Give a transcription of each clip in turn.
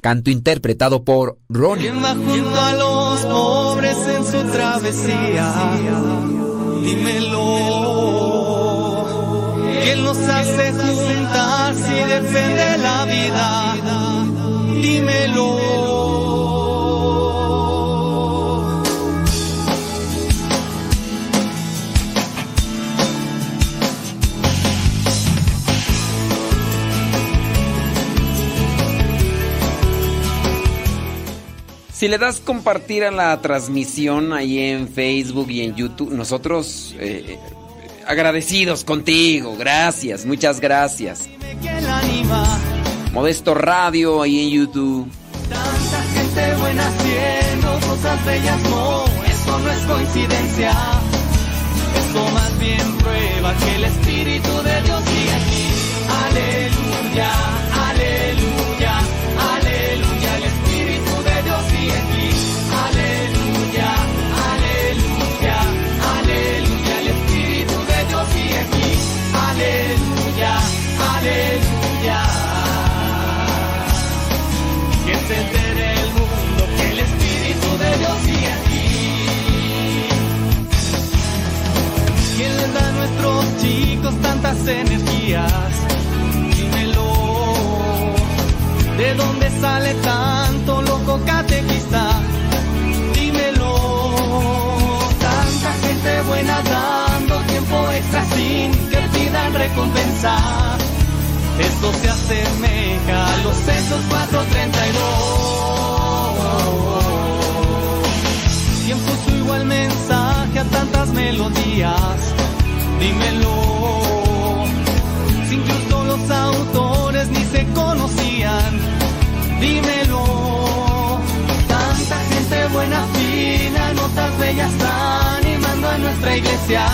Canto interpretado por Ronnie. ¿Quién va junto a los pobres en su travesía? Dímelo. ¿Quién los hace juntar si defiende la vida? Dímelo. Si le das compartir a la transmisión ahí en Facebook y en YouTube, nosotros eh, agradecidos contigo. Gracias, muchas gracias. Modesto Radio ahí en YouTube. Tanta gente buena haciendo cosas bellas, no, eso no es coincidencia. Esto más bien prueba que el Espíritu de Dios sigue aquí. Aleluya, aleluya, tantas energías? Dímelo. ¿De dónde sale tanto loco catequista? Dímelo. Tanta gente buena dando tiempo extra sin que pidan recompensa. Esto se asemeja a los Hechos 432. ¿Quién puso igual mensaje a tantas melodías? Dímelo. Incluso los autores ni se conocían. Dímelo. Tanta gente buena, fina, notas bellas animando a nuestra iglesia.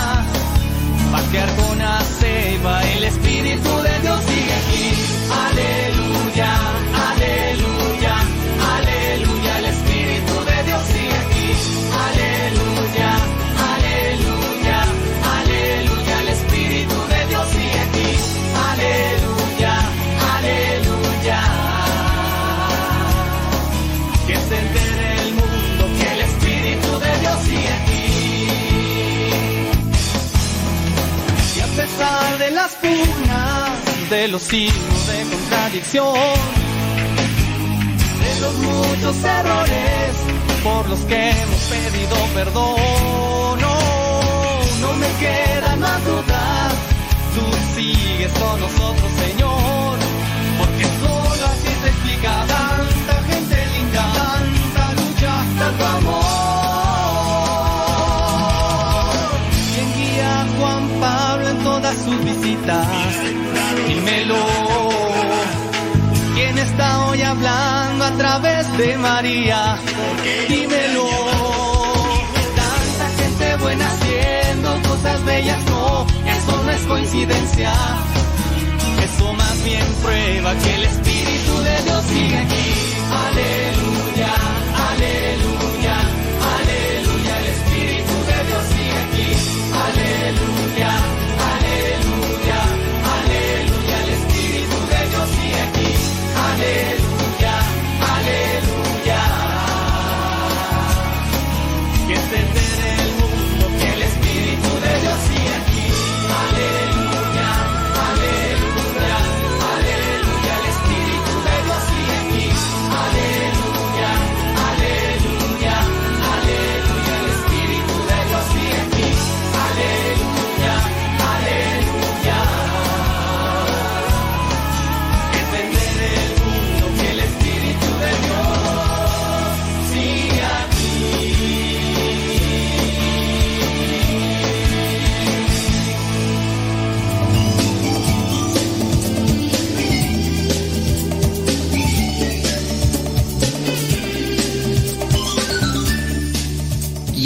Paquear con aceba, el Espíritu de Dios sigue aquí. Aleluya, aleluya, de los signos de contradicción, de los muchos errores por los que hemos pedido perdón. No, no me quedan más dudas, tú sigues con nosotros, Señor, porque solo así se explica tanta gente linda, tanta lucha, tanto amor. Sus visitas? Dímelo. ¿Quién está hoy hablando a través de María? Dímelo. Tanta gente buena haciendo cosas bellas, no, eso no es coincidencia. Eso más bien prueba que el Espíritu de Dios sigue aquí. Aleluya, aleluya, aleluya, el Espíritu de Dios sigue aquí. Aleluya,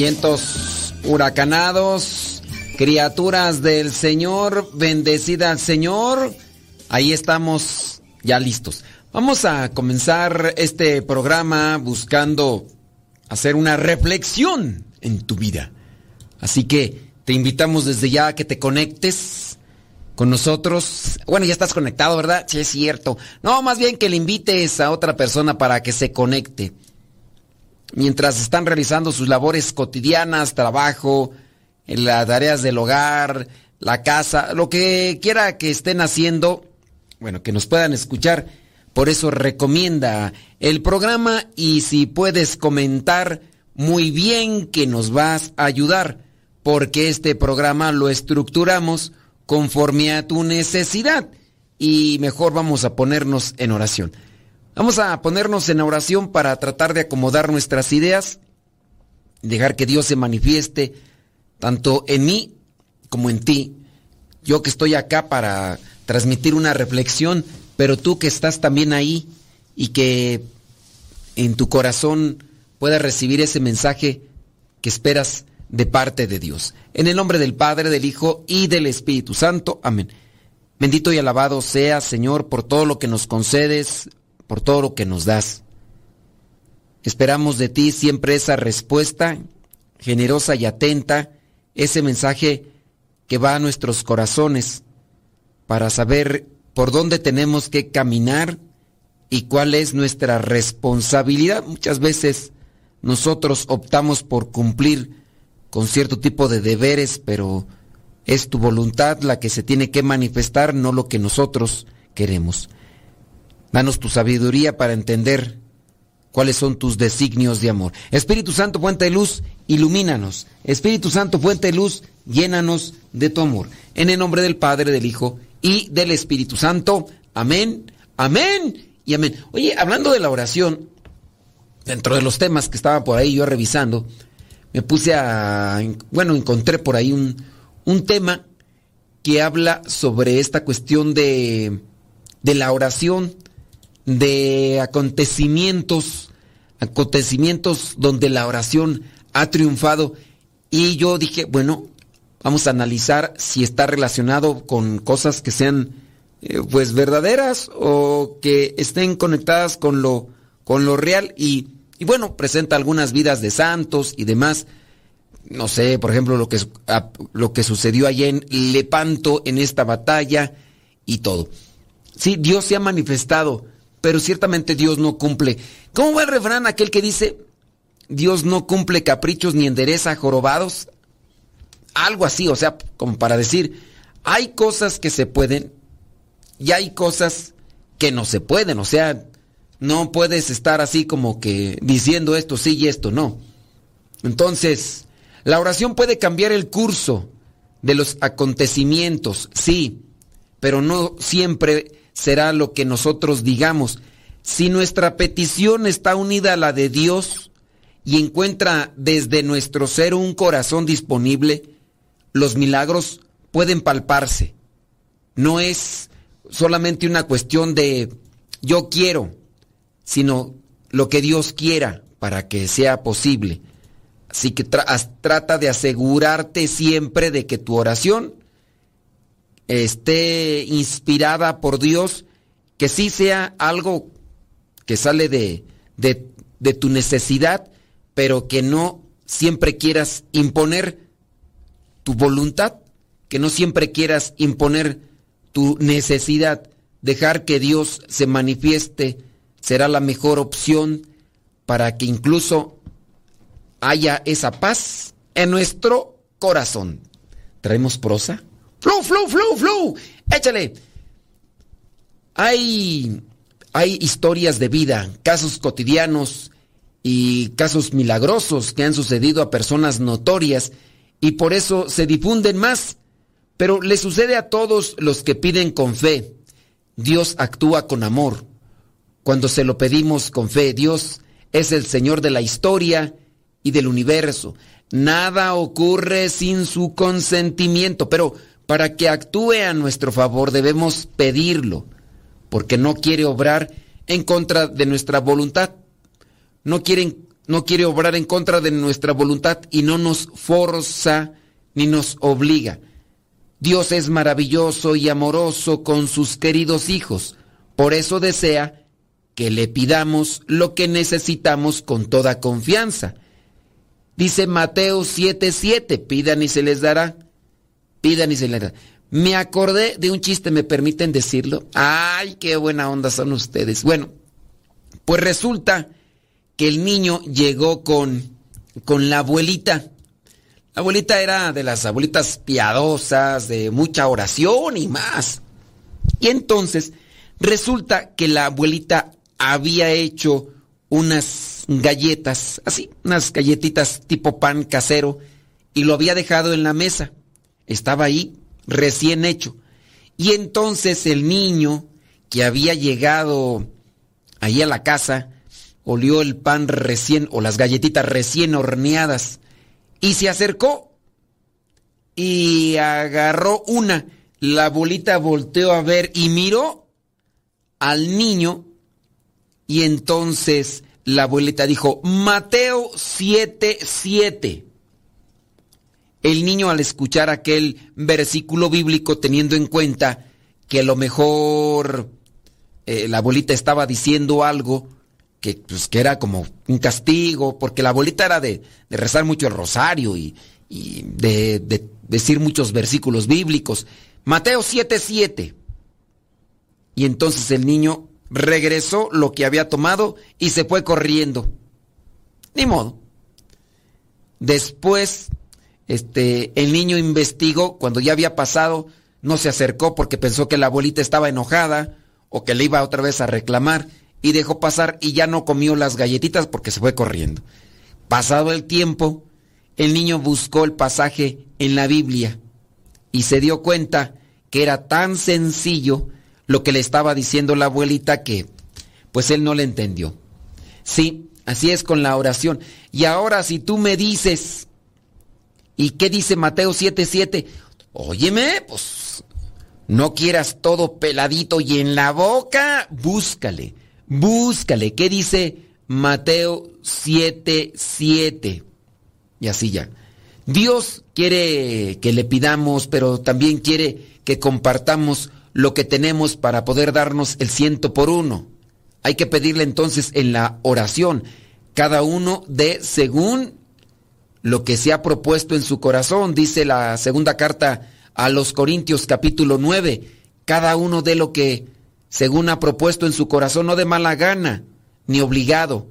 Vientos huracanados, criaturas del Señor, bendecida al Señor. Ahí estamos ya listos. Vamos a comenzar este programa buscando hacer una reflexión en tu vida. Así que te invitamos desde ya a que te conectes con nosotros. Bueno, ya estás conectado, ¿verdad? Sí, es cierto. No, más bien que le invites a otra persona para que se conecte mientras están realizando sus labores cotidianas, trabajo, las tareas del hogar, la casa, lo que quiera que estén haciendo, bueno, que nos puedan escuchar. Por eso recomienda el programa y si puedes comentar muy bien que nos vas a ayudar, porque este programa lo estructuramos conforme a tu necesidad y mejor vamos a ponernos en oración. Vamos a ponernos en oración para tratar de acomodar nuestras ideas, dejar que Dios se manifieste tanto en mí como en ti. Yo que estoy acá para transmitir una reflexión, pero tú que estás también ahí y que en tu corazón puedas recibir ese mensaje que esperas de parte de Dios. En el nombre del Padre, del Hijo y del Espíritu Santo. Amén. Bendito y alabado sea, Señor, por todo lo que nos concedes, por todo lo que nos das. Esperamos de ti siempre esa respuesta generosa y atenta, ese mensaje que va a nuestros corazones para saber por dónde tenemos que caminar y cuál es nuestra responsabilidad. Muchas veces nosotros optamos por cumplir con cierto tipo de deberes, pero es tu voluntad la que se tiene que manifestar, no lo que nosotros queremos. Danos tu sabiduría para entender cuáles son tus designios de amor. Espíritu Santo, fuente de luz, ilumínanos. Espíritu Santo, fuente de luz, llénanos de tu amor. En el nombre del Padre, del Hijo y del Espíritu Santo. Amén, amén y amén. Oye, hablando de la oración, dentro de los temas que estaba por ahí yo revisando, me puse a, bueno, encontré por ahí un, un tema que habla sobre esta cuestión de, de la oración, de acontecimientos, acontecimientos donde la oración ha triunfado. Y yo dije, bueno, vamos a analizar si está relacionado con cosas que sean eh, pues verdaderas o que estén conectadas con lo, con lo real y, bueno, presenta algunas vidas de santos y demás. No sé, por ejemplo, lo que, lo que sucedió allá en Lepanto en esta batalla y todo. Sí, Dios se ha manifestado, pero ciertamente Dios no cumple. ¿Cómo va el refrán aquel que dice, Dios no cumple caprichos ni endereza jorobados? Algo así, o sea, como para decir, hay cosas que se pueden y hay cosas que no se pueden. O sea, no puedes estar así como que diciendo esto sí y esto no. Entonces, la oración puede cambiar el curso de los acontecimientos, sí, pero no siempre será lo que nosotros digamos. Si nuestra petición está unida a la de Dios y encuentra desde nuestro ser un corazón disponible, los milagros pueden palparse. No es solamente una cuestión de yo quiero, sino lo que Dios quiera para que sea posible. Así que trata de asegurarte siempre de que tu oración esté inspirada por Dios, que sí sea algo que sale de, de, tu necesidad, pero que no siempre quieras imponer tu voluntad, que no siempre quieras imponer tu necesidad. Dejar que Dios se manifieste será la mejor opción para que incluso haya esa paz en nuestro corazón. ¿Traemos prosa? ¡Flu, flu, flu, flu! ¡Échale! Hay, hay historias de vida, casos cotidianos y casos milagrosos que han sucedido a personas notorias y por eso se difunden más. Pero le sucede a todos los que piden con fe. Dios actúa con amor. Cuando se lo pedimos con fe, Dios es el Señor de la historia y del universo. Nada ocurre sin su consentimiento, pero para que actúe a nuestro favor debemos pedirlo, porque no quiere obrar en contra de nuestra voluntad. No, no quiere obrar en contra de nuestra voluntad y no nos forza ni nos obliga. Dios es maravilloso y amoroso con sus queridos hijos. Por eso desea que le pidamos lo que necesitamos con toda confianza. Dice Mateo 7:7, pidan y se les dará. Pidan y se les. Me acordé de un chiste, ¿me permiten decirlo? Ay, qué buena onda son ustedes. Bueno, pues resulta que el niño llegó con, con la abuelita. La abuelita era de las abuelitas piadosas, de mucha oración y más. Y entonces resulta que la abuelita había hecho unas galletas, así, unas galletitas tipo pan casero, y lo había dejado en la mesa. Estaba ahí, recién hecho. Y entonces el niño que había llegado ahí a la casa, olió el pan recién, o las galletitas recién horneadas, y se acercó y agarró una. La abuelita volteó a ver y miró al niño y entonces la abuelita dijo, Mateo 7, 7. El niño al escuchar aquel versículo bíblico teniendo en cuenta que a lo mejor eh, la abuelita estaba diciendo algo que, pues, que era como un castigo, porque la abuelita era de, rezar mucho el rosario y, de, de, decir muchos versículos bíblicos. Mateo 7, 7. Y entonces el niño regresó lo que había tomado y se fue corriendo. Ni modo. Después, este, el niño investigó, cuando ya había pasado, no se acercó porque pensó que la abuelita estaba enojada o que le iba otra vez a reclamar y dejó pasar y ya no comió las galletitas porque se fue corriendo. Pasado el tiempo, el niño buscó el pasaje en la Biblia y se dio cuenta que era tan sencillo lo que le estaba diciendo la abuelita que pues él no le entendió. Sí, así es con la oración. Y ahora si tú me dices, ¿y qué dice Mateo 7:7? Óyeme, pues no quieras todo peladito y en la boca, búscale, búscale. ¿Qué dice Mateo 7:7? Y así ya. Dios quiere que le pidamos, pero también quiere que compartamos lo que tenemos para poder darnos el ciento por uno. Hay que pedirle entonces en la oración, cada uno de según lo que se ha propuesto en su corazón, dice la segunda carta a los Corintios capítulo 9, cada uno de lo que según ha propuesto en su corazón, no de mala gana, ni obligado,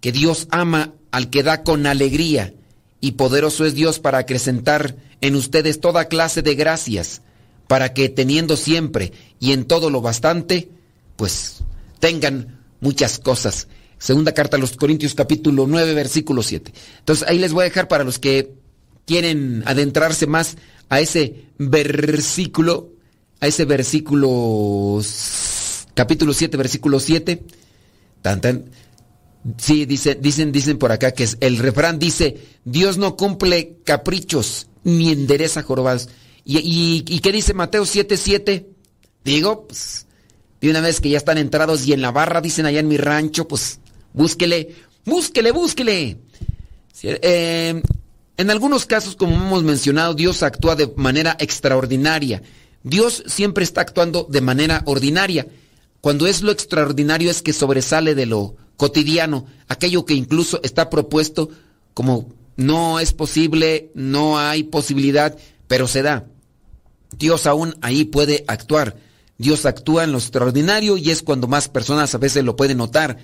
que Dios ama al que da con alegría, y poderoso es Dios para acrecentar en ustedes toda clase de gracias para que teniendo siempre y en todo lo bastante, pues tengan muchas cosas. Segunda carta a los Corintios capítulo 9 versículo 7. Entonces ahí les voy a dejar para los que quieren adentrarse más a ese versículo, a ese versículo capítulo 7 versículo 7. Tan, sí, dice, dicen, dicen por acá que es, el refrán dice, Dios no cumple caprichos ni endereza jorobados. ¿Y, qué dice Mateo 7, 7? Digo, pues, de una vez que ya están entrados y en la barra, dicen allá en mi rancho, pues, búsquele, búsquele, búsquele. Eh, en algunos casos, como hemos mencionado, Dios actúa de manera extraordinaria. Dios siempre está actuando de manera ordinaria. Cuando es lo extraordinario es que sobresale de lo cotidiano, aquello que incluso está propuesto como no es posible, no hay posibilidad, pero se da. Dios aún ahí puede actuar. Dios actúa en lo extraordinario y es cuando más personas a veces lo pueden notar,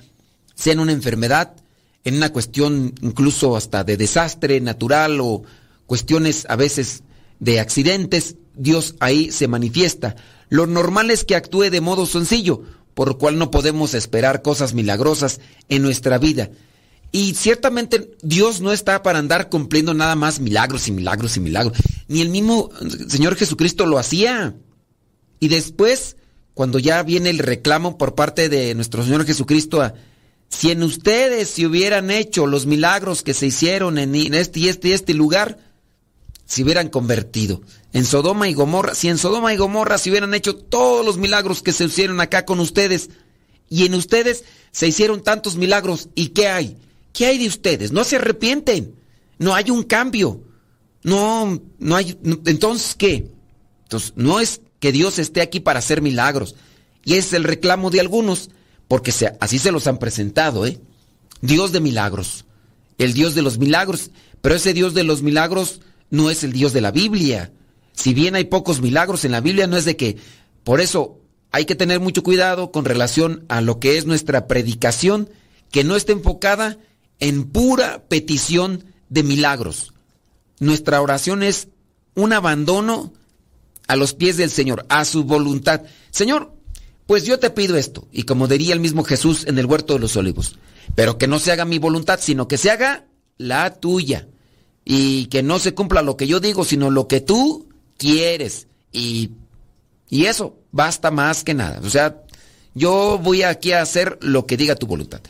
sea en una enfermedad, en una cuestión incluso hasta de desastre natural o cuestiones a veces de accidentes, Dios ahí se manifiesta. Lo normal es que actúe de modo sencillo, por lo cual no podemos esperar cosas milagrosas en nuestra vida. Y ciertamente Dios no está para andar cumpliendo nada más milagros y milagros y milagros. Ni el mismo Señor Jesucristo lo hacía. Y después, cuando ya viene el reclamo por parte de nuestro Señor Jesucristo a, si en ustedes se hubieran hecho los milagros que se hicieron en este y este y este lugar, se hubieran convertido. En Sodoma y Gomorra, si en Sodoma y Gomorra se hubieran hecho todos los milagros que se hicieron acá con ustedes, y en ustedes se hicieron tantos milagros, ¿y qué hay? ¿Qué hay de ustedes? No se arrepienten. No hay un cambio. No, no hay. entonces, ¿qué? Entonces, no es que Dios esté aquí para hacer milagros. Y es el reclamo de algunos porque así se los han presentado, ¿eh? Dios de milagros, el Dios de los milagros, pero ese Dios de los milagros no es el Dios de la Biblia. Si bien hay pocos milagros en la Biblia, no es de que, por eso hay que tener mucho cuidado con relación a lo que es nuestra predicación, que no esté enfocada en pura petición de milagros. Nuestra oración es un abandono a los pies del Señor, a su voluntad. Señor, pues yo te pido esto, y como diría el mismo Jesús en el huerto de los olivos, pero que no se haga mi voluntad, sino que se haga la tuya. Y que no se cumpla lo que yo digo, sino lo que tú quieres. Y, y eso basta más que nada. O sea, yo voy aquí a hacer lo que diga tu voluntad.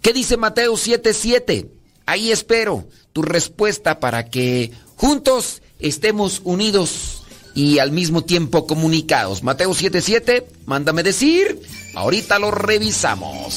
¿Qué dice Mateo 7:7? Ahí espero tu respuesta para que juntos estemos unidos y al mismo tiempo comunicados. Mateo 7:7, mándame decir, ahorita lo revisamos.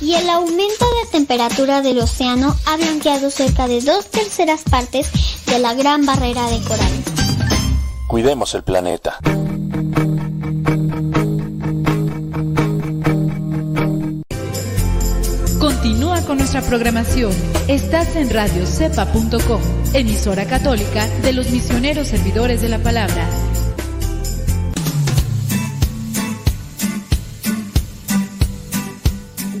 Y el aumento de temperatura del océano ha blanqueado cerca de dos terceras partes de la gran barrera de coral. Cuidemos el planeta. Continúa con nuestra programación. Estás en radiocepa.com, emisora católica de los misioneros servidores de la palabra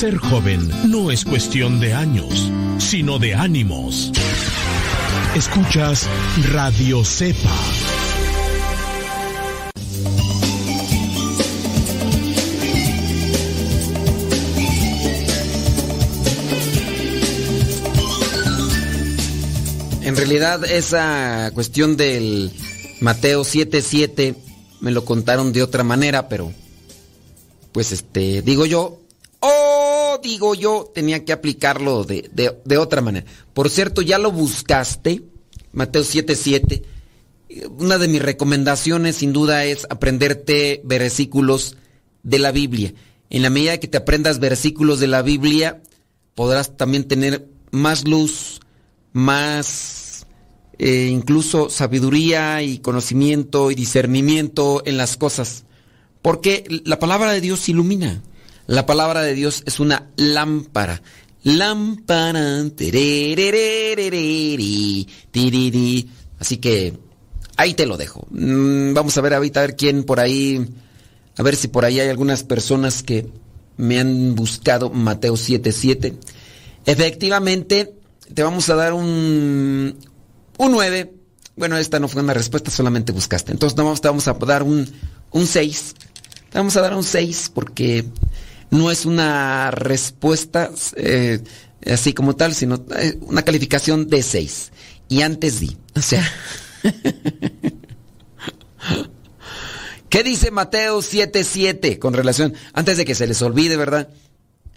Ser joven no es cuestión de años, sino de ánimos. Escuchas Radio Cepa. En realidad esa cuestión del Mateo 7:7 me lo contaron de otra manera, pero pues este digo yo, digo yo, tenía que aplicarlo de, de otra manera. Por cierto, ya lo buscaste, Mateo 7:7. Una de mis recomendaciones sin duda es aprenderte versículos de la Biblia. En la medida que te aprendas versículos de la Biblia, podrás también tener más luz, más eh, incluso sabiduría y conocimiento y discernimiento en las cosas. Porque la palabra de Dios ilumina. La palabra de Dios es una lámpara. Lámpara. Así que ahí te lo dejo. Mm, vamos a ver ahorita a ver quién por ahí. A ver si por ahí hay algunas personas que me han buscado Mateo 7:7. Efectivamente, te vamos a dar un, un 9. Bueno, esta no fue una respuesta, solamente buscaste. Entonces te vamos a dar un, un 6. Te vamos a dar un 6 porque no es una respuesta eh, así como tal, sino eh, una calificación de 6. Y antes di. O sea... ¿Qué dice Mateo 7:7 con relación, antes de que se les olvide, ¿verdad?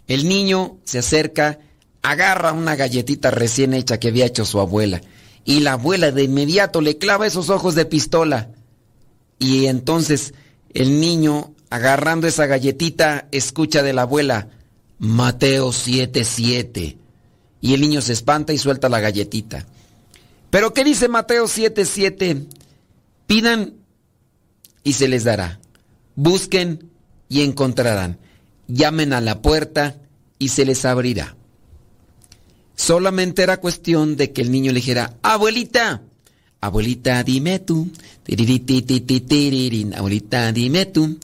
El niño se acerca agarra una galletita recién hecha que había hecho su abuela. Y la abuela de inmediato le clava esos ojos de pistola. Y entonces el niño, agarrando esa galletita, escucha de la abuela, Mateo 7:7. Y el niño se espanta y suelta la galletita. Pero ¿qué dice Mateo 7:7? Pidan y se les dará. Busquen y encontrarán. Llamen a la puerta y se les abrirá. Solamente era cuestión de que el niño le dijera, abuelita, abuelita, dime tú, abuelita, dime tú,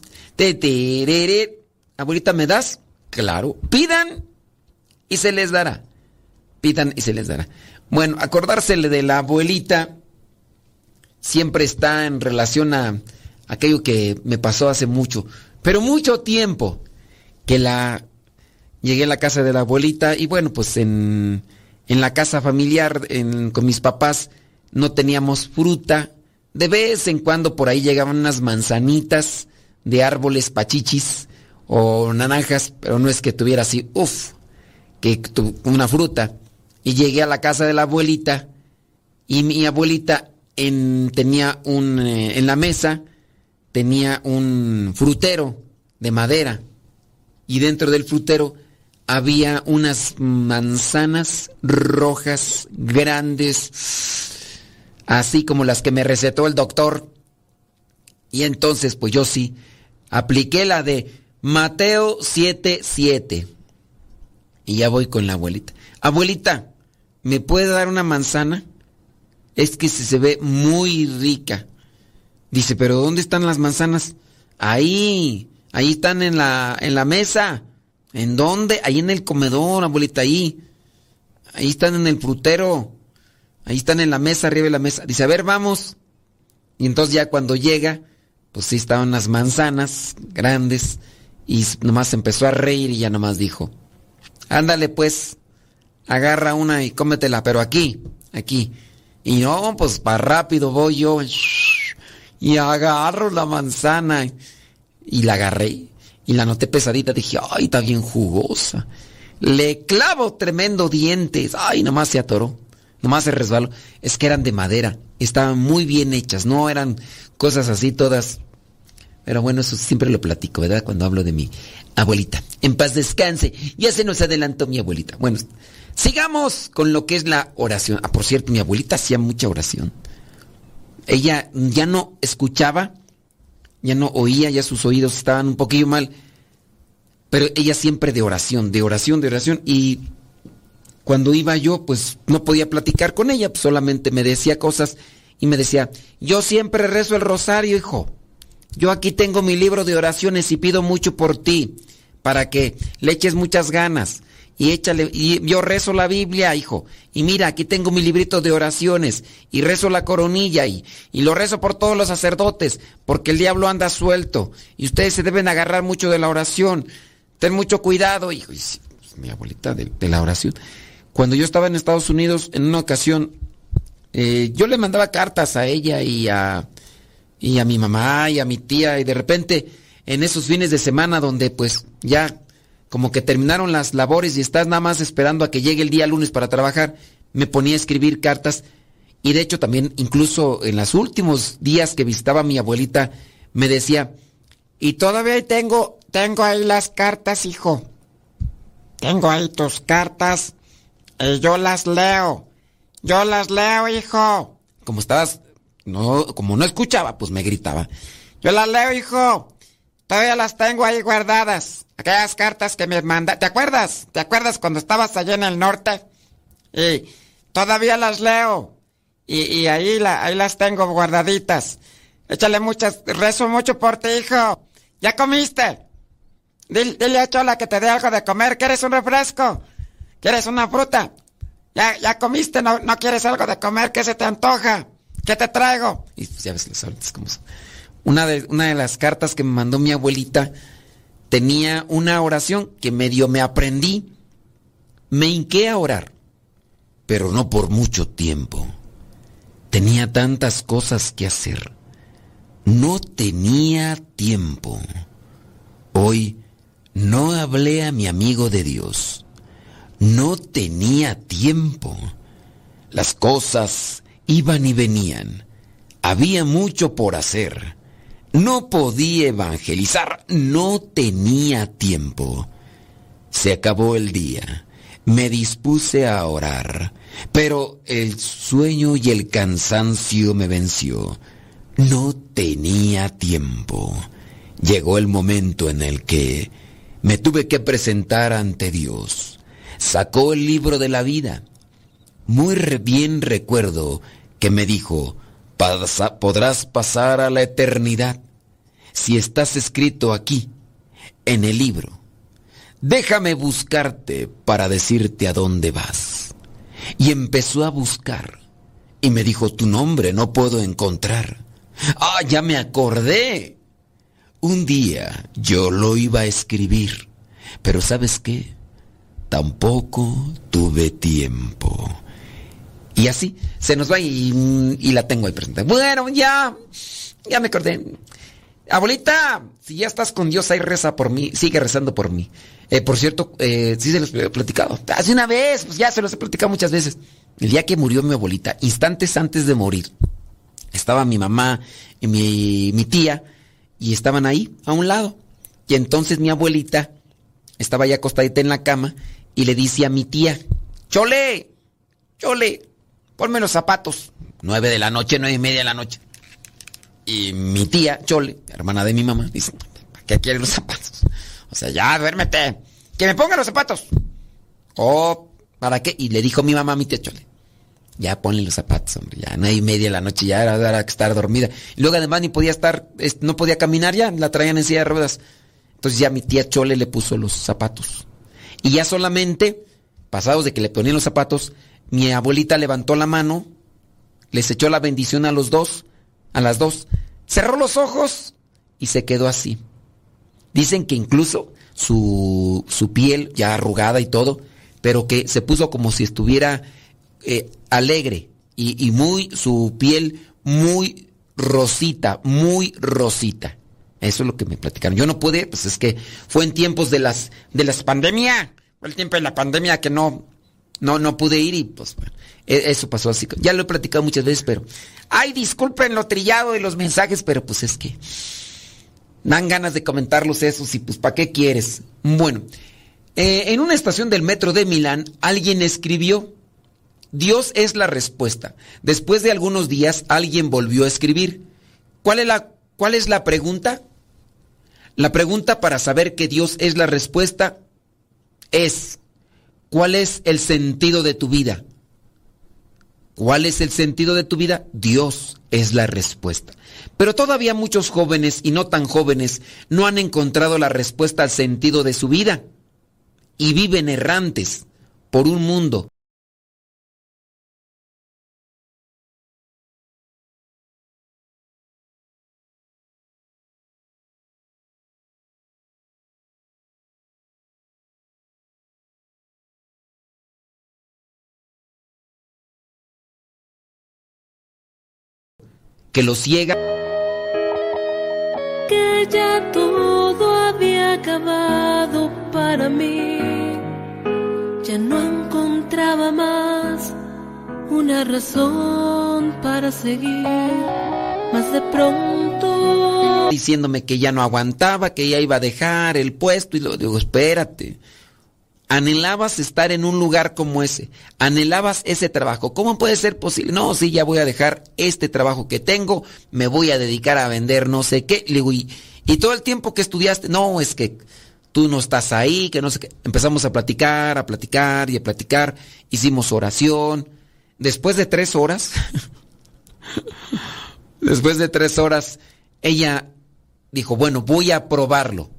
abuelita, ¿me das? Claro, pidan y se les dará. Pidan y se les dará. Bueno, acordársele de la abuelita siempre está en relación a aquello que me pasó hace mucho, pero mucho tiempo, que la llegué a la casa de la abuelita y bueno, pues en, en la casa familiar con mis papás no teníamos fruta. De vez en cuando por ahí llegaban unas manzanitas de árboles pachichis o naranjas, pero no es que tuviera así, uff, que una fruta. Y llegué a la casa de la abuelita y mi abuelita en, tenía un, eh, en la mesa tenía un frutero de madera y dentro del frutero había unas manzanas rojas grandes, así como las que me recetó el doctor. Y entonces, pues yo sí, apliqué la de Mateo 7:7. Y ya voy con la abuelita. Abuelita, ¿me puede dar una manzana? Es que se ve muy rica. Dice, pero ¿dónde están las manzanas? Ahí, ahí están en la, en la mesa. ¿En dónde? Ahí en el comedor, abuelita, ahí. Ahí están en el frutero. Ahí están en la mesa, arriba de la mesa. Dice, a ver, vamos. Y entonces ya cuando llega, pues sí estaban las manzanas grandes. Y nomás empezó a reír y ya nomás dijo, ándale pues, agarra una y cómetela, pero aquí, aquí. Y no, pues para rápido voy yo. Y agarro la manzana. Y la agarré y la noté pesadita. Dije, ay, está bien jugosa. Le clavo tremendo dientes. Ay, nomás se atoró. Nomás se resbaló. Es que eran de madera. Estaban muy bien hechas. No eran cosas así todas. Pero bueno, eso siempre lo platico, ¿verdad? Cuando hablo de mi abuelita. En paz descanse. Ya se nos adelantó mi abuelita. Bueno, sigamos con lo que es la oración. Ah, por cierto, mi abuelita hacía mucha oración. Ella ya no escuchaba ya no oía, ya sus oídos estaban un poquillo mal, pero ella siempre de oración, de oración, de oración, y cuando iba yo, pues no podía platicar con ella, pues, solamente me decía cosas y me decía, yo siempre rezo el rosario, hijo, yo aquí tengo mi libro de oraciones y pido mucho por ti, para que le eches muchas ganas. Y échale, y yo rezo la Biblia, hijo, y mira, aquí tengo mi librito de oraciones, y rezo la coronilla, y, y lo rezo por todos los sacerdotes, porque el diablo anda suelto, y ustedes se deben agarrar mucho de la oración, ten mucho cuidado, hijo, pues, mi abuelita de, de la oración. Cuando yo estaba en Estados Unidos, en una ocasión, eh, yo le mandaba cartas a ella y a, y a mi mamá y a mi tía y de repente en esos fines de semana donde pues ya como que terminaron las labores y estás nada más esperando a que llegue el día lunes para trabajar, me ponía a escribir cartas y de hecho también incluso en los últimos días que visitaba a mi abuelita me decía, y todavía tengo, tengo ahí las cartas, hijo. Tengo ahí tus cartas y yo las leo. Yo las leo, hijo. Como estabas, no, como no escuchaba, pues me gritaba. Yo las leo, hijo. Todavía las tengo ahí guardadas. Aquellas cartas que me manda. ¿Te acuerdas? ¿Te acuerdas cuando estabas allá en el norte? Y todavía las leo. Y, ahí, la, ahí las tengo guardaditas. Échale muchas, rezo mucho por ti, hijo. ¿Ya comiste? Dile, a Chola que te dé algo de comer. ¿Quieres un refresco? ¿Quieres una fruta? ¿Ya, ya comiste? ¿No, ¿No quieres algo de comer? ¿Qué se te antoja? ¿Qué te traigo? Y ya ves los adultos como son. Una de, una de las cartas que me mandó mi abuelita tenía una oración que medio me aprendí. Me hinqué a orar, pero no por mucho tiempo. Tenía tantas cosas que hacer. No tenía tiempo. Hoy no hablé a mi amigo de Dios. No tenía tiempo. Las cosas iban y venían. Había mucho por hacer. No podía evangelizar. No tenía tiempo. Se acabó el día. Me dispuse a orar. Pero el sueño y el cansancio me venció. No tenía tiempo. Llegó el momento en el que me tuve que presentar ante Dios. Sacó el libro de la vida. Muy bien recuerdo que me dijo, podrás pasar a la eternidad si estás escrito aquí, en el libro. Déjame buscarte para decirte a dónde vas. Y empezó a buscar. Y me dijo, tu nombre no puedo encontrar. Ah, ya me acordé. Un día yo lo iba a escribir, pero ¿sabes qué? Tampoco tuve tiempo. Y así se nos va y, la tengo ahí presente. Bueno, ya, ya me acordé. Abuelita, si ya estás con Dios, ahí reza por mí, sigue rezando por mí. Eh, por cierto, eh, sí se los he platicado. Hace una vez, pues ya se los he platicado muchas veces. El día que murió mi abuelita, instantes antes de morir, estaba mi mamá y mi, mi tía y estaban ahí, a un lado. Y entonces mi abuelita estaba ya acostadita en la cama y le dice a mi tía, Chole, Chole, ponme los zapatos. Nueve de la noche, nueve y media de la noche. Y mi tía, Chole, hermana de mi mamá, dice, ¿para qué quiere los zapatos? O sea, ya, duérmete. Que me ponga los zapatos. Oh, ¿para qué? Y le dijo mi mamá a mi tía Chole, ya ponle los zapatos, hombre, ya nueve y media de la noche, ya era, que estar dormida. Y luego además ni podía estar, no podía caminar ya, la traían en silla de ruedas. Entonces ya mi tía Chole le puso los zapatos. Y ya solamente, pasados de que le ponían los zapatos, mi abuelita levantó la mano, les echó la bendición a los dos, a las dos, cerró los ojos y se quedó así. Dicen que incluso su, su piel ya arrugada y todo, pero que se puso como si estuviera eh, alegre y, muy, su piel muy rosita, muy rosita. Eso es lo que me platicaron. Yo no pude, pues es que fue en tiempos de las, de las pandemia, el tiempo de la pandemia que no, no, no pude ir y pues bueno, e, eso pasó así. Ya lo he platicado muchas veces, pero, ay, disculpen lo trillado de los mensajes, pero pues es que dan ganas de comentarlos esos y pues ¿para qué quieres? Bueno, eh, en una estación del metro de Milán alguien escribió, Dios es la respuesta. Después de algunos días alguien volvió a escribir. ¿Cuál es la, cuál es la pregunta? La pregunta para saber que Dios es la respuesta es, ¿cuál es el sentido de tu vida? ¿Cuál es el sentido de tu vida? Dios es la respuesta. Pero todavía muchos jóvenes y no tan jóvenes no han encontrado la respuesta al sentido de su vida y viven errantes por un mundo que lo ciega. Que ya todo había acabado para mí, ya no encontraba más una razón para seguir, más de pronto. Diciéndome que ya no aguantaba, que ya iba a dejar el puesto y lo digo, espérate Anhelabas estar en un lugar como ese. Anhelabas ese trabajo. ¿Cómo puede ser posible? No, sí, ya voy a dejar este trabajo que tengo. Me voy a dedicar a vender no sé qué. y, y todo el tiempo que estudiaste, no, es que tú no estás ahí, que no sé qué. Empezamos a platicar, a platicar y a platicar. Hicimos oración. Después de tres horas, después de tres horas, ella dijo, bueno, voy a probarlo.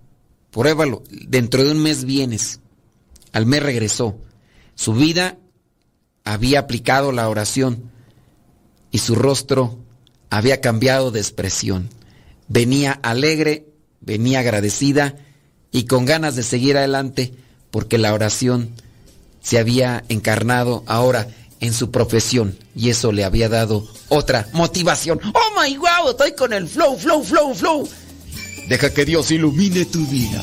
Pruébalo. Dentro de un mes vienes. Al mes regresó. Su vida había aplicado la oración y su rostro había cambiado de expresión. Venía alegre, venía agradecida y con ganas de seguir adelante porque la oración se había encarnado ahora en su profesión y eso le había dado otra motivación. ¡Oh my wow! Estoy con el flow, flow, flow, flow. Deja que Dios ilumine tu vida.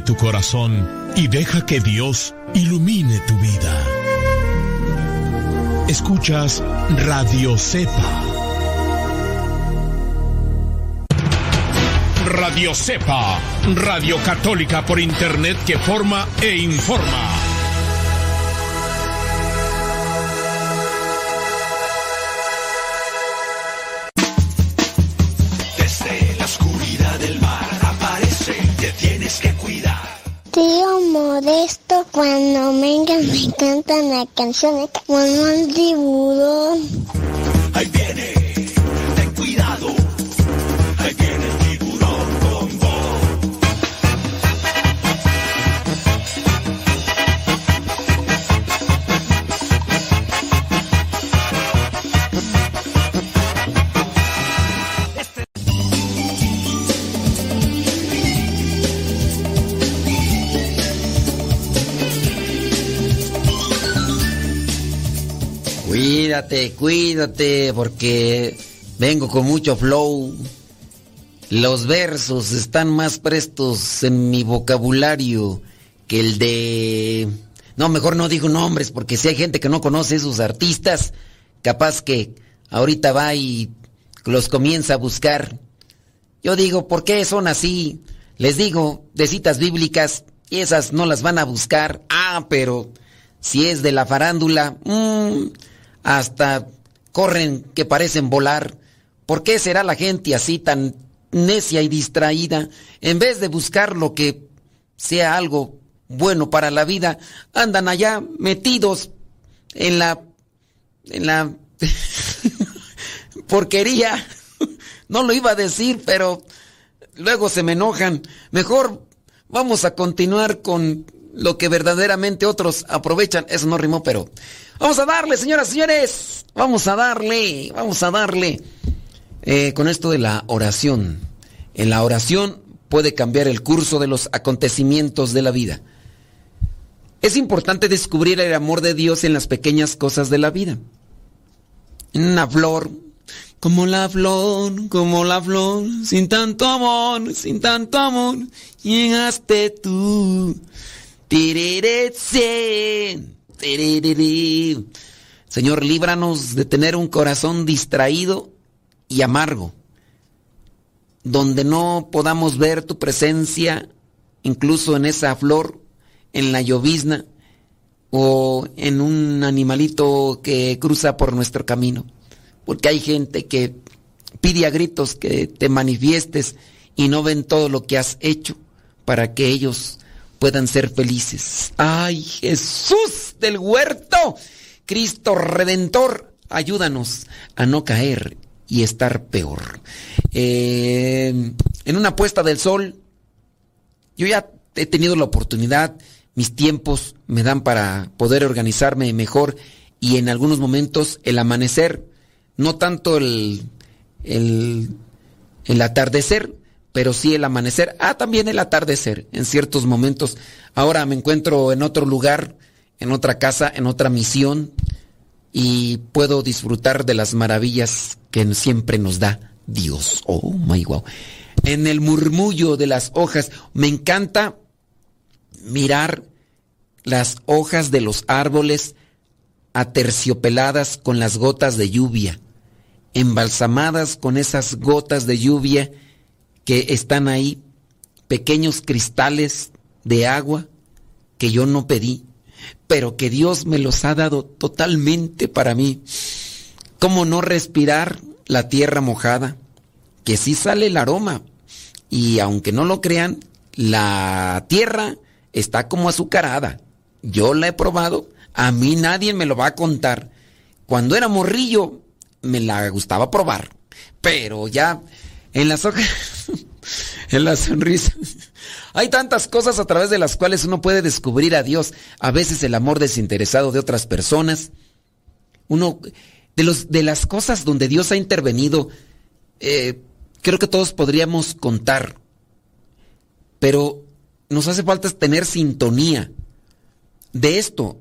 Tu corazón y deja que Dios ilumine tu vida. Escuchas Radio Cepa. Radio Cepa, Radio Católica por Internet que forma e informa. Cantan la canción como el tiburón. Ahí viene, Cuídate, cuídate, porque vengo con mucho flow. Los versos están más prestos en mi vocabulario que el de... No, mejor no digo nombres, porque si hay gente que no conoce esos artistas, capaz que ahorita va y los comienza a buscar. Yo digo, ¿por qué son así? Les digo, de citas bíblicas, y esas no las van a buscar. Ah, pero si es de la farándula, mmm, hasta corren que parecen volar. ¿Por qué será la gente así tan necia y distraída? En vez de buscar lo que sea algo bueno para la vida, andan allá metidos en la en la porquería. No lo iba a decir, pero luego se me enojan. Mejor vamos a continuar con lo que verdaderamente otros aprovechan. Eso no rimó, pero vamos a darle, señoras y señores. Vamos a darle, vamos a darle. Eh, con esto de la oración. En la oración puede cambiar el curso de los acontecimientos de la vida. Es importante descubrir el amor de Dios en las pequeñas cosas de la vida. En una flor, como la flor, como la flor, sin tanto amor, sin tanto amor, llegaste tú. Señor, líbranos de tener un corazón distraído y amargo, donde no podamos ver tu presencia, incluso en esa flor, en la llovizna o en un animalito que cruza por nuestro camino. Porque hay gente que pide a gritos que te manifiestes y no ven todo lo que has hecho para que ellos puedan ser felices. Ay, Jesús del huerto, Cristo Redentor, ayúdanos a no caer y estar peor. Eh, en una puesta del sol, yo ya he tenido la oportunidad, mis tiempos me dan para poder organizarme mejor y en algunos momentos el amanecer, no tanto el, el, el atardecer, pero sí el amanecer, ah, también el atardecer en ciertos momentos. Ahora me encuentro en otro lugar, en otra casa, en otra misión y puedo disfrutar de las maravillas que siempre nos da Dios. Oh my wow. En el murmullo de las hojas, me encanta mirar las hojas de los árboles aterciopeladas con las gotas de lluvia, embalsamadas con esas gotas de lluvia que están ahí, pequeños cristales de agua que yo no pedí, pero que Dios me los ha dado totalmente para mí. ¿Cómo no respirar la tierra mojada? Que sí sale el aroma. Y aunque no lo crean, la tierra está como azucarada. Yo la he probado, a mí nadie me lo va a contar. Cuando era morrillo, me la gustaba probar. Pero ya en las hojas, en la sonrisa. Hay tantas cosas a través de las cuales uno puede descubrir a Dios. A veces el amor desinteresado de otras personas. Uno, de, los, de las cosas donde Dios ha intervenido, eh, creo que todos podríamos contar. Pero nos hace falta tener sintonía. De esto,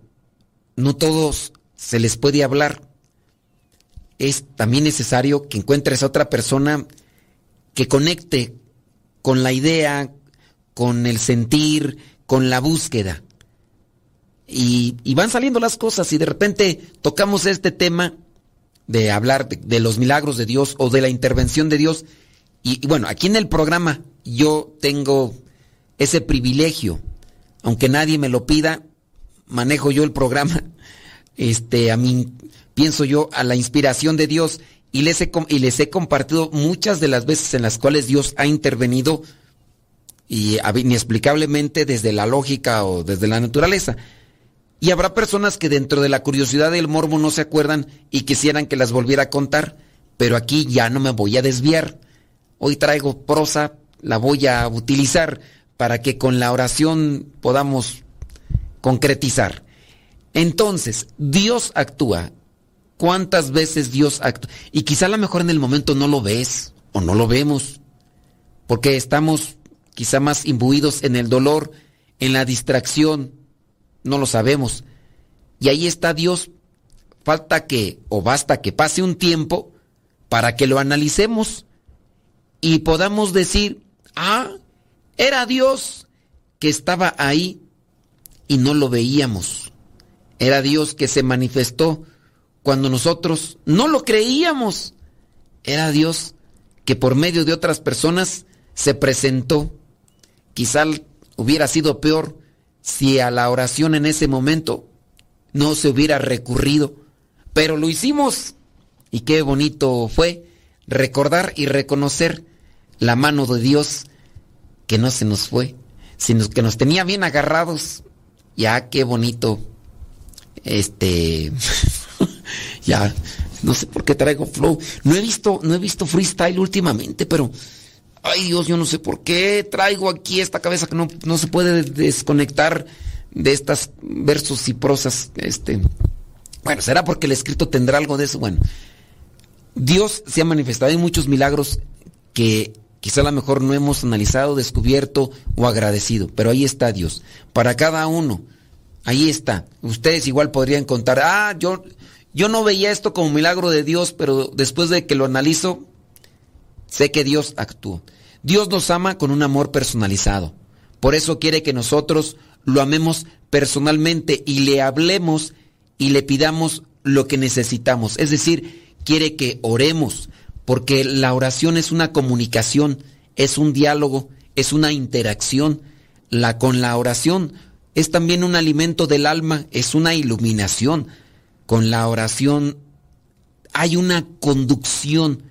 no todos se les puede hablar. Es también necesario que encuentres a otra persona que conecte con la idea, con el sentir, con la búsqueda. Y, van saliendo las cosas y de repente tocamos este tema de hablar de, los milagros de Dios o de la intervención de Dios. y bueno, aquí en el programa yo tengo ese privilegio, aunque nadie me lo pida, manejo yo el programa, este, a mí, pienso yo, a la inspiración de Dios y les, he, y les he compartido muchas de las veces en las cuales Dios ha intervenido y inexplicablemente desde la lógica o desde la naturaleza. Y habrá personas que dentro de la curiosidad del morbo no se acuerdan y quisieran que las volviera a contar, pero aquí ya no me voy a desviar. Hoy traigo prosa, la voy a utilizar para que con la oración podamos concretizar. Entonces, Dios actúa cuántas veces Dios actúa. Y quizá a lo mejor en el momento no lo ves o no lo vemos, porque estamos quizá más imbuidos en el dolor, en la distracción, no lo sabemos. Y ahí está Dios. Falta que, o basta que pase un tiempo para que lo analicemos y podamos decir, ah, era Dios que estaba ahí y no lo veíamos. Era Dios que se manifestó cuando nosotros no lo creíamos. Era Dios que por medio de otras personas se presentó. Quizá hubiera sido peor si a la oración en ese momento no se hubiera recurrido, pero lo hicimos. Y qué bonito fue recordar y reconocer la mano de Dios que no se nos fue, sino que nos tenía bien agarrados. Ya, qué bonito. Este. ya, no sé por qué traigo flow. No he visto, no he visto freestyle últimamente, pero. Ay Dios, yo no sé por qué traigo aquí esta cabeza que no, no se puede desconectar de estas versos y prosas. Este. Bueno, será porque el escrito tendrá algo de eso. Bueno, Dios se ha manifestado en muchos milagros que quizá a lo mejor no hemos analizado, descubierto o agradecido, pero ahí está Dios. Para cada uno, ahí está. Ustedes igual podrían contar, ah, yo, yo no veía esto como milagro de Dios, pero después de que lo analizo, sé que Dios actuó. Dios nos ama con un amor personalizado. Por eso quiere que nosotros lo amemos personalmente y le hablemos y le pidamos lo que necesitamos. Es decir, quiere que oremos, porque la oración es una comunicación, es un diálogo, es una interacción. La con la oración es también un alimento del alma, es una iluminación. Con la oración hay una conducción,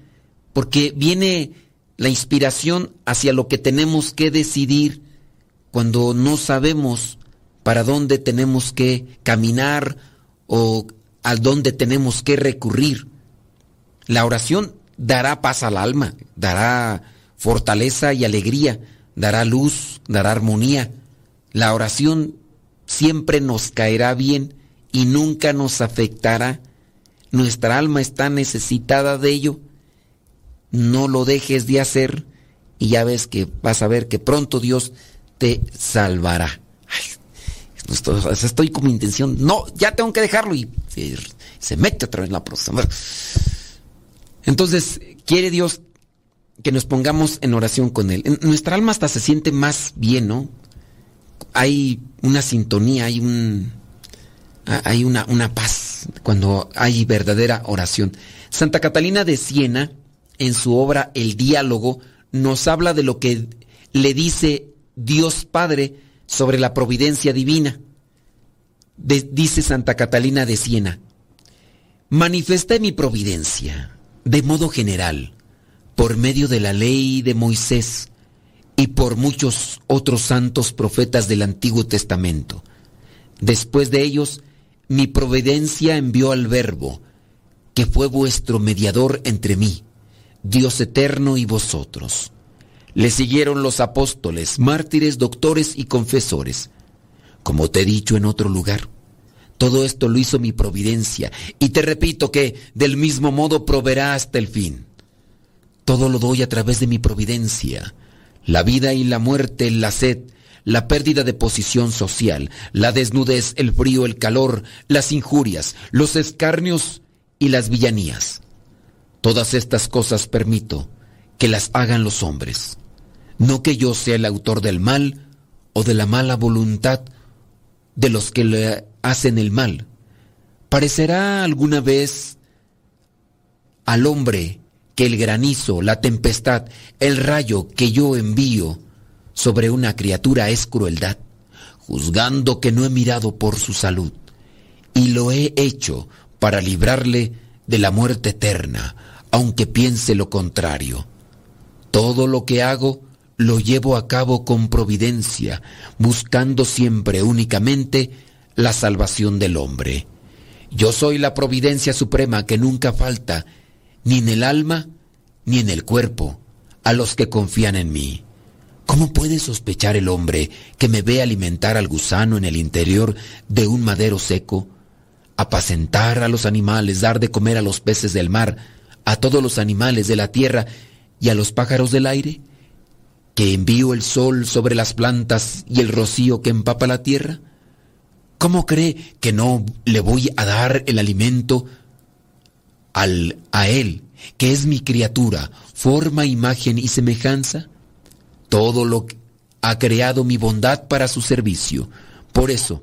porque viene la inspiración hacia lo que tenemos que decidir cuando no sabemos para dónde tenemos que caminar o a dónde tenemos que recurrir. La oración dará paz al alma, dará fortaleza y alegría, dará luz, dará armonía. La oración siempre nos caerá bien y nunca nos afectará. Nuestra alma está necesitada de ello. No lo dejes de hacer y ya ves que vas a ver que pronto Dios te salvará. estoy con mi intención. No, ya tengo que dejarlo y se, mete otra vez la próxima. Entonces, quiere Dios que nos pongamos en oración con Él. Nuestra alma hasta se siente más bien, ¿no? Hay una sintonía, hay un. Hay una, una paz cuando hay verdadera oración. Santa Catalina de Siena, en su obra El diálogo, nos habla de lo que le dice Dios Padre sobre la providencia divina. dice Santa Catalina de Siena, manifesté mi providencia de modo general, por medio de la ley de Moisés y por muchos otros santos profetas del Antiguo Testamento. Después de ellos, mi providencia envió al Verbo, que fue vuestro mediador entre mí, Dios eterno y vosotros. Le siguieron los apóstoles, mártires, doctores y confesores. Como te he dicho en otro lugar, todo esto lo hizo mi providencia. Y te repito que del mismo modo proveerá hasta el fin. Todo lo doy a través de mi providencia. La vida y la muerte, la sed, la pérdida de posición social, la desnudez, el frío, el calor, las injurias, los escarnios y las villanías. Todas estas cosas permito que las hagan los hombres. No que yo sea el autor del mal o de la mala voluntad de los que le hacen el mal. Parecerá alguna vez al hombre que el granizo, la tempestad, el rayo que yo envío sobre una criatura es crueldad, juzgando que no he mirado por su salud, y lo he hecho para librarle de la muerte eterna, aunque piense lo contrario. Todo lo que hago lo llevo a cabo con providencia, buscando siempre únicamente la salvación del hombre. Yo soy la providencia suprema que nunca falta, ni en el alma, ni en el cuerpo, a los que confían en mí. ¿Cómo puede sospechar el hombre que me ve alimentar al gusano en el interior de un madero seco, apacentar a los animales, dar de comer a los peces del mar, a todos los animales de la tierra y a los pájaros del aire? ¿Que envío el sol sobre las plantas y el rocío que empapa la tierra? ¿Cómo cree que no le voy a dar el alimento al, a Él, que es mi criatura, forma, imagen y semejanza? Todo lo que ha creado mi bondad para su servicio. Por eso,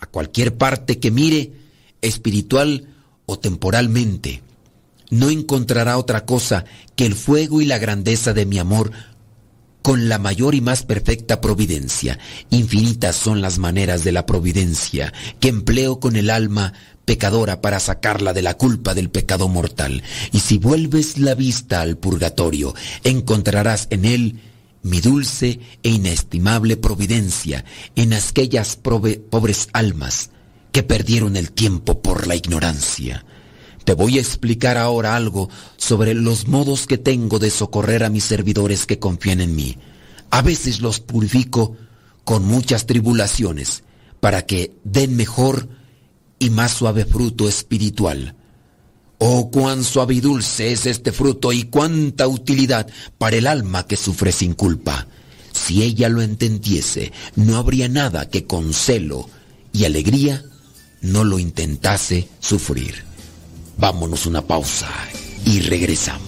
a cualquier parte que mire, espiritual o temporalmente, no encontrará otra cosa que el fuego y la grandeza de mi amor con la mayor y más perfecta providencia. Infinitas son las maneras de la providencia que empleo con el alma pecadora para sacarla de la culpa del pecado mortal. Y si vuelves la vista al purgatorio, encontrarás en él mi dulce e inestimable providencia en aquellas pobres almas que perdieron el tiempo por la ignorancia. Te voy a explicar ahora algo sobre los modos que tengo de socorrer a mis servidores que confían en mí. A veces los purifico con muchas tribulaciones para que den mejor y más suave fruto espiritual. Oh, cuán suave y dulce es este fruto y cuánta utilidad para el alma que sufre sin culpa. Si ella lo entendiese, no habría nada que con celo y alegría no lo intentase sufrir. Vámonos una pausa y regresamos.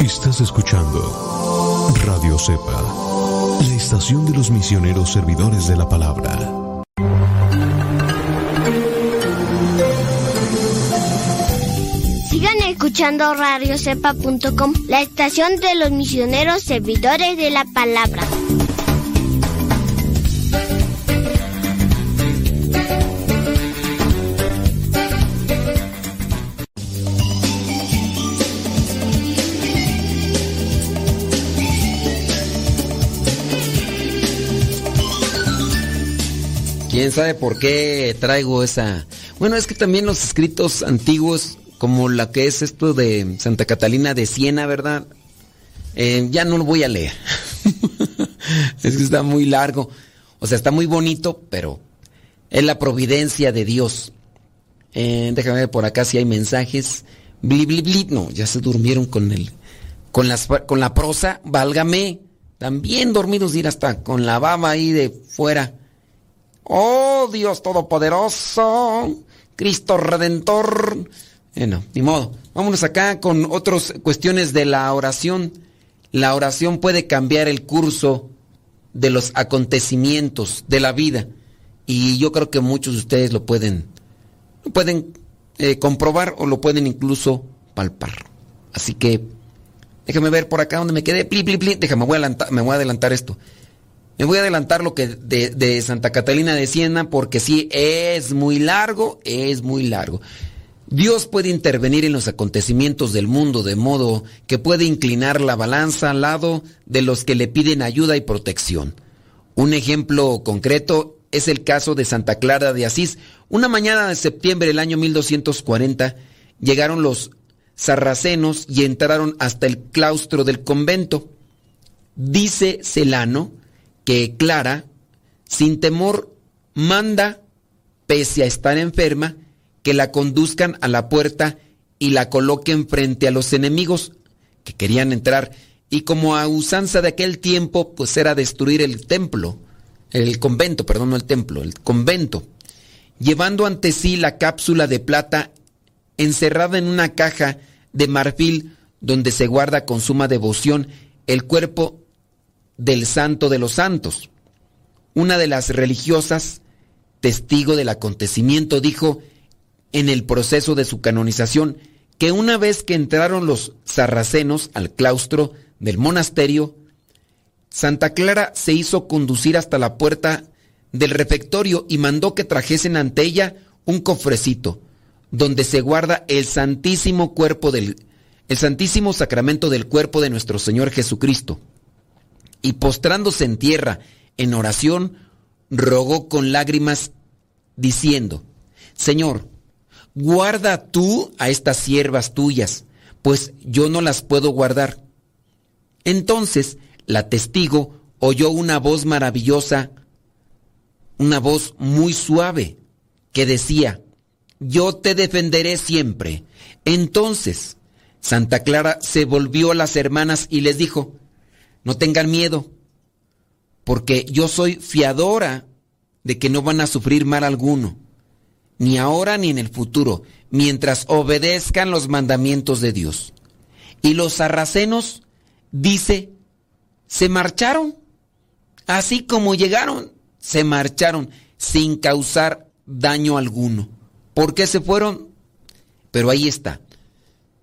Estás escuchando Radio Cepa, la estación de los misioneros servidores de la palabra. Sigan escuchando radiocepa.com, la estación de los misioneros servidores de la palabra. ¿Quién sabe por qué traigo esa? Bueno, es que también los escritos antiguos, como la que es esto de Santa Catalina de Siena, ¿verdad? Eh, ya no lo voy a leer. es que está muy largo. O sea, está muy bonito, pero es la providencia de Dios. Eh, déjame ver por acá si hay mensajes. Bli, bli, bli. No, ya se durmieron con el, con las, con la prosa. Válgame. También dormidos ir hasta con la baba ahí de fuera. Oh Dios Todopoderoso, Cristo Redentor. Bueno, ni modo. Vámonos acá con otras cuestiones de la oración. La oración puede cambiar el curso de los acontecimientos de la vida. Y yo creo que muchos de ustedes lo pueden, lo pueden eh, comprobar o lo pueden incluso palpar. Así que déjame ver por acá donde me quedé. Pli, pli. Déjame, me voy a adelantar esto. Me voy a adelantar lo que de, de, Santa Catalina de Siena porque sí, es muy largo, es muy largo. Dios puede intervenir en los acontecimientos del mundo de modo que puede inclinar la balanza al lado de los que le piden ayuda y protección. Un ejemplo concreto es el caso de Santa Clara de Asís. Una mañana de septiembre del año 1240 llegaron los sarracenos y entraron hasta el claustro del convento. Dice Celano que Clara, sin temor, manda, pese a estar enferma, que la conduzcan a la puerta y la coloquen frente a los enemigos que querían entrar. Y como a usanza de aquel tiempo, pues era destruir el templo, el convento, perdón, no el templo, el convento, llevando ante sí la cápsula de plata encerrada en una caja de marfil donde se guarda con suma devoción el cuerpo del santo de los santos. Una de las religiosas, testigo del acontecimiento, dijo en el proceso de su canonización que una vez que entraron los sarracenos al claustro del monasterio, Santa Clara se hizo conducir hasta la puerta del refectorio y mandó que trajesen ante ella un cofrecito donde se guarda el santísimo cuerpo del el santísimo sacramento del cuerpo de nuestro Señor Jesucristo y postrándose en tierra en oración, rogó con lágrimas, diciendo, Señor, guarda tú a estas siervas tuyas, pues yo no las puedo guardar. Entonces la testigo oyó una voz maravillosa, una voz muy suave, que decía, yo te defenderé siempre. Entonces Santa Clara se volvió a las hermanas y les dijo, no tengan miedo, porque yo soy fiadora de que no van a sufrir mal alguno, ni ahora ni en el futuro, mientras obedezcan los mandamientos de Dios. Y los sarracenos, dice, se marcharon, así como llegaron, se marcharon sin causar daño alguno. ¿Por qué se fueron? Pero ahí está.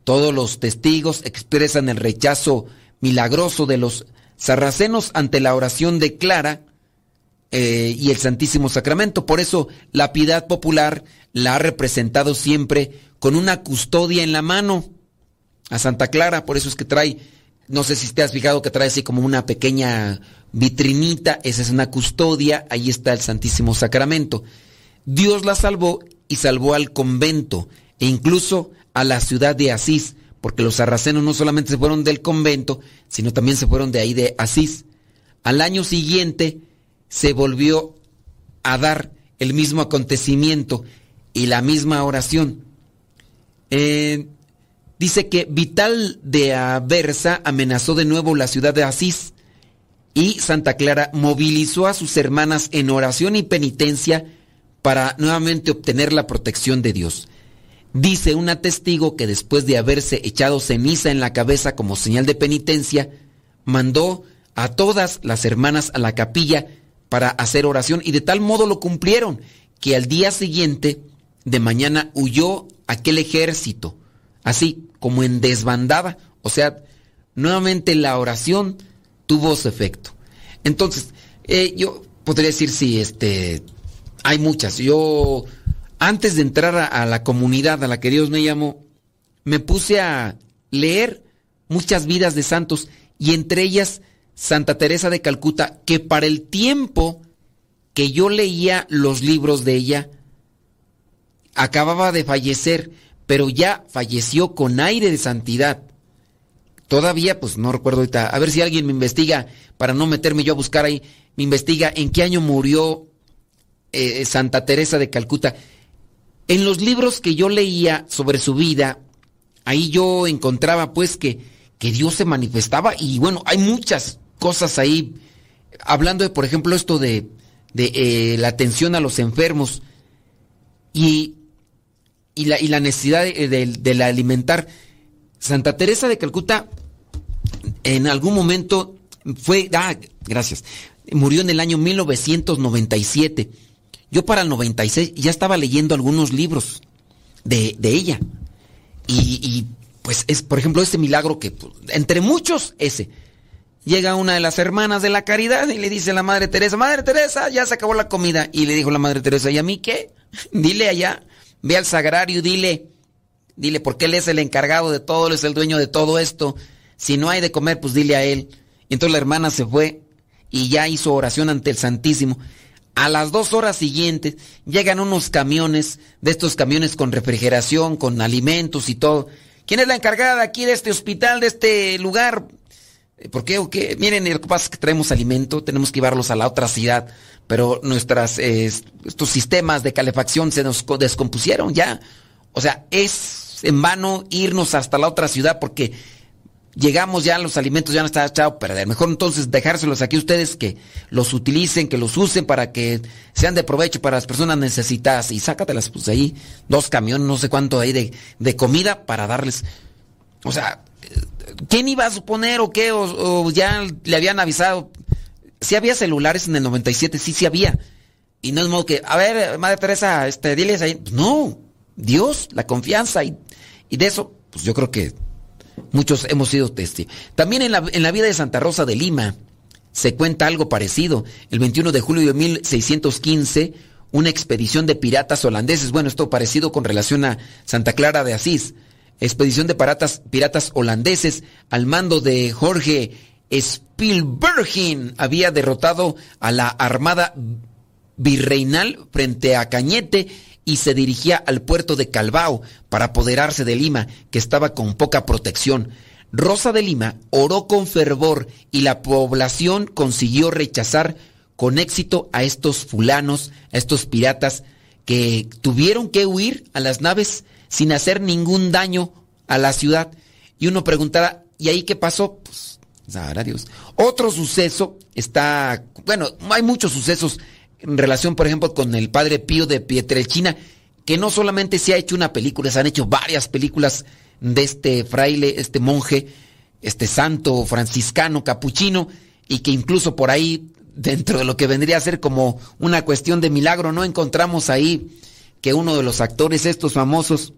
Todos los testigos expresan el rechazo milagroso de los sarracenos ante la oración de Clara eh, y el Santísimo Sacramento. Por eso la piedad popular la ha representado siempre con una custodia en la mano a Santa Clara. Por eso es que trae, no sé si te has fijado que trae así como una pequeña vitrinita, esa es una custodia, ahí está el Santísimo Sacramento. Dios la salvó y salvó al convento e incluso a la ciudad de Asís porque los sarracenos no solamente se fueron del convento, sino también se fueron de ahí de Asís. Al año siguiente se volvió a dar el mismo acontecimiento y la misma oración. Eh, dice que Vital de Aversa amenazó de nuevo la ciudad de Asís y Santa Clara movilizó a sus hermanas en oración y penitencia para nuevamente obtener la protección de Dios. Dice una testigo que después de haberse echado ceniza en la cabeza como señal de penitencia, mandó a todas las hermanas a la capilla para hacer oración y de tal modo lo cumplieron que al día siguiente de mañana huyó aquel ejército, así como en desbandada, o sea, nuevamente la oración tuvo su efecto. Entonces, eh, yo podría decir si este, hay muchas. Yo, antes de entrar a, la comunidad a la que Dios me llamó, me puse a leer muchas vidas de santos y entre ellas Santa Teresa de Calcuta, que para el tiempo que yo leía los libros de ella, acababa de fallecer, pero ya falleció con aire de santidad. Todavía, pues no recuerdo ahorita, a ver si alguien me investiga, para no meterme yo a buscar ahí, me investiga en qué año murió eh, Santa Teresa de Calcuta. En los libros que yo leía sobre su vida, ahí yo encontraba pues que, que Dios se manifestaba y bueno, hay muchas cosas ahí, hablando de, por ejemplo, esto de, de eh, la atención a los enfermos y, y, la, y la, necesidad de, de, de, alimentar. Santa Teresa de Calcuta en algún momento fue, ah, gracias, murió en el año 1997. Yo para el 96 ya estaba leyendo algunos libros de, de ella. Y, y, pues es, por ejemplo, ese milagro que, pues, entre muchos, ese llega una de las hermanas de la caridad y le dice a la Madre Teresa, Madre Teresa, ya se acabó la comida. Y le dijo la Madre Teresa, ¿y a mí qué? Dile allá, ve al sagrario, dile, dile, porque él es el encargado de todo, él es el dueño de todo esto. Si no hay de comer, pues dile a él. Y entonces la hermana se fue y ya hizo oración ante el Santísimo. A las dos horas siguientes llegan unos camiones, de estos camiones con refrigeración, con alimentos y todo. ¿Quién es la encargada aquí de este hospital, de este lugar? ¿Por qué o qué? Miren, lo que pasa es que traemos alimento, tenemos que llevarlos a la otra ciudad, pero nuestras, eh, estos sistemas de calefacción se nos descompusieron ya. O sea, es en vano irnos hasta la otra ciudad porque llegamos ya, los alimentos ya no están echados a perder. Mejor entonces dejárselos aquí ustedes que los utilicen, que los usen para que sean de provecho para las personas necesitadas. Y sácatelas, pues ahí, dos camiones, no sé cuánto ahí de, de comida para darles. O sea, ¿quién iba a suponer o qué? O, o, ya le habían avisado. Si había celulares en el 97, sí, sí había. Y no es modo que, a ver, Madre Teresa, este, diles ahí. No, Dios, la confianza y, y de eso, pues yo creo que muchos hemos sido testigos. También en la, en la vida de Santa Rosa de Lima se cuenta algo parecido. El 21 de julio de 1615, una expedición de piratas holandeses, bueno, esto parecido con relación a Santa Clara de Asís, expedición de piratas, piratas holandeses al mando de Jorge Spielbergin había derrotado a la armada virreinal frente a Cañete y se dirigía al puerto de Calvao para apoderarse de Lima, que estaba con poca protección. Rosa de Lima oró con fervor y la población consiguió rechazar con éxito a estos fulanos, a estos piratas que tuvieron que huir a las naves sin hacer ningún daño a la ciudad. Y uno preguntará, ¿y ahí qué pasó? Pues, Dios. Otro suceso está, bueno, hay muchos sucesos en relación, por ejemplo, con el padre Pío de Pietrelchina, que no solamente se ha hecho una película, se han hecho varias películas de este fraile, este monje, este santo franciscano capuchino, y que incluso por ahí, dentro de lo que vendría a ser como una cuestión de milagro, no encontramos ahí que uno de los actores estos famosos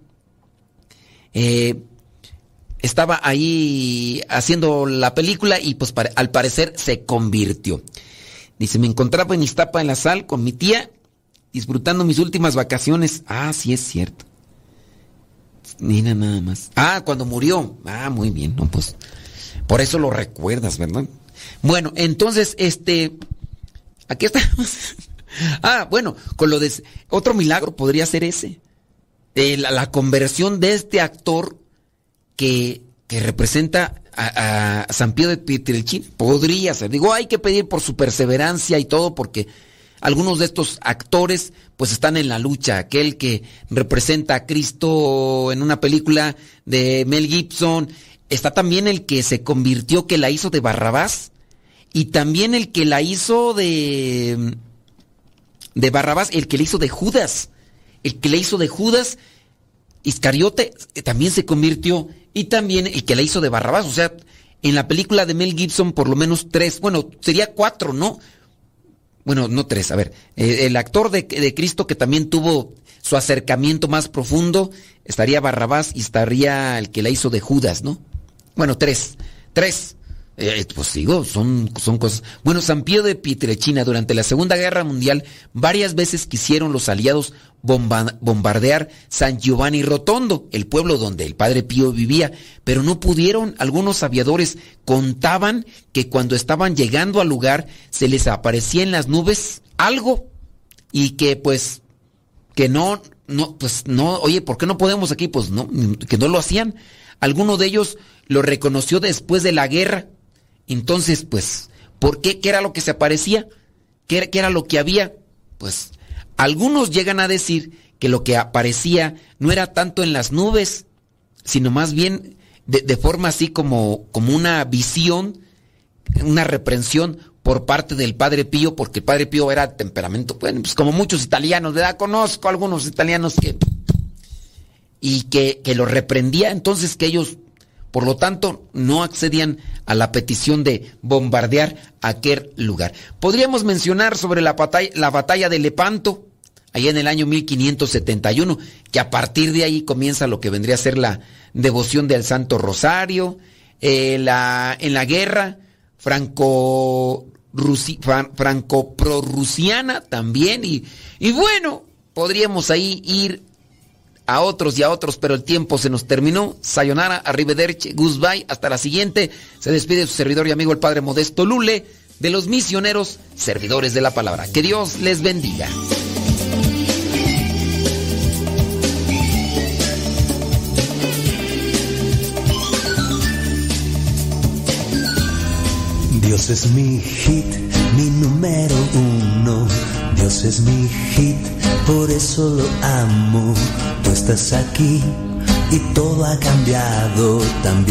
eh, estaba ahí haciendo la película y pues al parecer se convirtió. Dice, me encontraba en Iztapa en la sal con mi tía disfrutando mis últimas vacaciones. Ah, sí es cierto. Mira nada más. Ah, cuando murió. Ah, muy bien, no pues. Por eso lo recuerdas, ¿verdad? Bueno, entonces este aquí estamos. ah, bueno, con lo de otro milagro podría ser ese. La, la, conversión de este actor que, que representa a, San Pío de Pietrelcina. Podría ser. Digo, hay que pedir por su perseverancia y todo porque algunos de estos actores pues están en la lucha. Aquel que representa a Cristo en una película de Mel Gibson. Está también el que se convirtió, que la hizo de Barrabás. y también el que la hizo de de Barrabás, el que le hizo de Judas, el que le hizo de Judas Iscariote eh, también se convirtió y también el que la hizo de Barrabás, o sea, en la película de Mel Gibson por lo menos tres, bueno, sería cuatro, ¿no? Bueno, no tres, a ver, eh, el actor de, de Cristo que también tuvo su acercamiento más profundo, estaría Barrabás y estaría el que la hizo de Judas, ¿no? Bueno, tres, tres. Eh, pues digo, son, son cosas. Bueno, San Pío de Pietrechina, durante la Segunda Guerra Mundial, varias veces quisieron los aliados bombardear San Giovanni Rotondo, el pueblo donde el padre Pío vivía, pero no pudieron. Algunos aviadores contaban que cuando estaban llegando al lugar se les aparecía en las nubes algo y que pues que no, no, pues no, oye, ¿por qué no podemos aquí? Pues no, que no lo hacían. Alguno de ellos lo reconoció después de la guerra entonces, pues, ¿por qué? ¿Qué era lo que se aparecía? ¿Qué, era lo que había? Pues, algunos llegan a decir que lo que aparecía no era tanto en las nubes, sino más bien de, forma así como, como una visión, una reprensión por parte del Padre Pío, porque el Padre Pío era de temperamento, bueno, pues como muchos italianos, ¿verdad? Conozco algunos italianos que... y que, que lo reprendía, entonces que ellos por lo tanto, no accedían a la petición de bombardear aquel lugar. Podríamos mencionar sobre la batalla, la batalla de Lepanto, allá en el año 1571, que a partir de ahí comienza lo que vendría a ser la devoción del Santo Rosario, eh, la, en la guerra franco, franco prorrusiana también, y, y bueno, podríamos ahí ir a otros y a otros, pero el tiempo se nos terminó. Sayonara, arrivederci, goodbye, hasta la siguiente. Se despide su servidor y amigo el Padre Modesto Lule de los misioneros servidores de la palabra. Que Dios les bendiga. Dios es mi hit, mi número uno. Dios es mi hit, por eso lo amo. Tú estás aquí y todo ha cambiado también.